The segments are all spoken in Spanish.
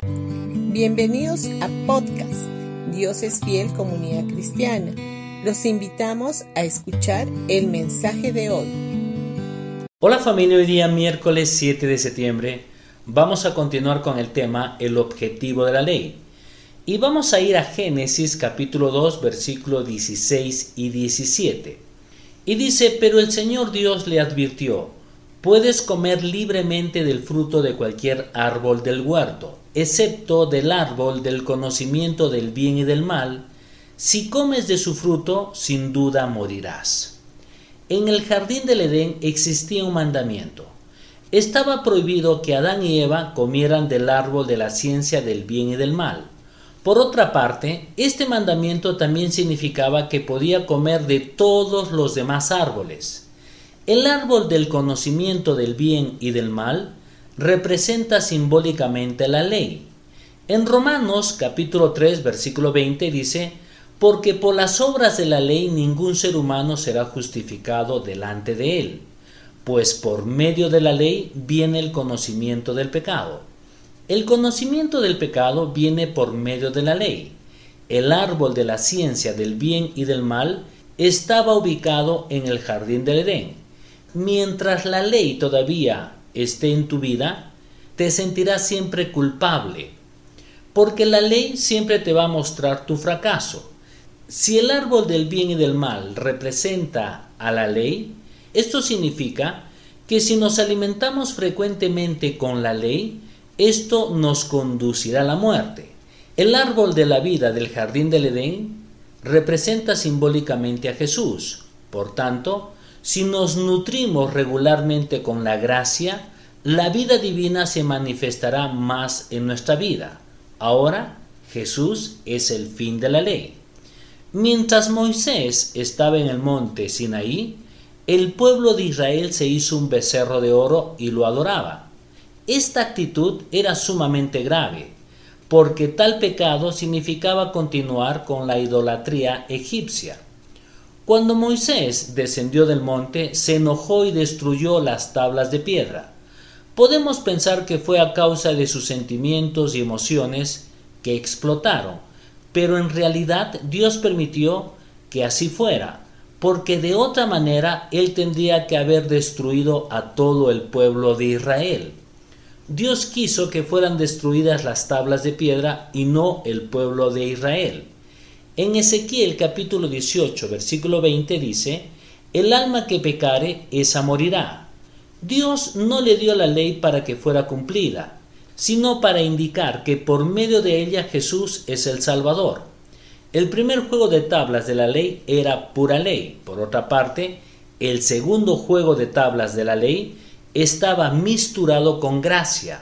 Bienvenidos a podcast Dios es fiel comunidad cristiana. Los invitamos a escuchar el mensaje de hoy. Hola familia, hoy día miércoles 7 de septiembre vamos a continuar con el tema el objetivo de la ley. Y vamos a ir a Génesis capítulo 2 versículos 16 y 17. Y dice, pero el Señor Dios le advirtió, puedes comer libremente del fruto de cualquier árbol del huerto, excepto del árbol del conocimiento del bien y del mal, si comes de su fruto, sin duda morirás. En el jardín del Edén existía un mandamiento. Estaba prohibido que Adán y Eva comieran del árbol de la ciencia del bien y del mal. Por otra parte, este mandamiento también significaba que podía comer de todos los demás árboles. El árbol del conocimiento del bien y del mal representa simbólicamente la ley. En Romanos capítulo 3 versículo 20 dice, porque por las obras de la ley ningún ser humano será justificado delante de él, pues por medio de la ley viene el conocimiento del pecado. El conocimiento del pecado viene por medio de la ley. El árbol de la ciencia del bien y del mal estaba ubicado en el jardín del Edén. Mientras la ley todavía esté en tu vida, te sentirás siempre culpable, porque la ley siempre te va a mostrar tu fracaso. Si el árbol del bien y del mal representa a la ley, esto significa que si nos alimentamos frecuentemente con la ley, esto nos conducirá a la muerte. El árbol de la vida del jardín del Edén representa simbólicamente a Jesús. Por tanto, si nos nutrimos regularmente con la gracia, la vida divina se manifestará más en nuestra vida. Ahora, Jesús es el fin de la ley. Mientras Moisés estaba en el monte Sinaí, el pueblo de Israel se hizo un becerro de oro y lo adoraba. Esta actitud era sumamente grave, porque tal pecado significaba continuar con la idolatría egipcia. Cuando Moisés descendió del monte, se enojó y destruyó las tablas de piedra. Podemos pensar que fue a causa de sus sentimientos y emociones que explotaron, pero en realidad Dios permitió que así fuera, porque de otra manera Él tendría que haber destruido a todo el pueblo de Israel. Dios quiso que fueran destruidas las tablas de piedra y no el pueblo de Israel. En Ezequiel capítulo 18 versículo 20 dice, El alma que pecare, esa morirá. Dios no le dio la ley para que fuera cumplida, sino para indicar que por medio de ella Jesús es el Salvador. El primer juego de tablas de la ley era pura ley. Por otra parte, el segundo juego de tablas de la ley estaba misturado con gracia.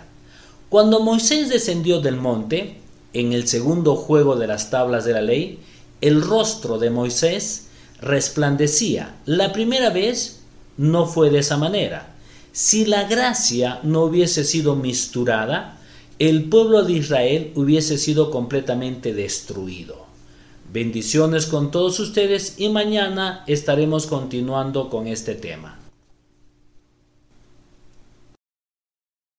Cuando Moisés descendió del monte, en el segundo juego de las tablas de la ley, el rostro de Moisés resplandecía. La primera vez no fue de esa manera. Si la gracia no hubiese sido misturada, el pueblo de Israel hubiese sido completamente destruido. Bendiciones con todos ustedes y mañana estaremos continuando con este tema.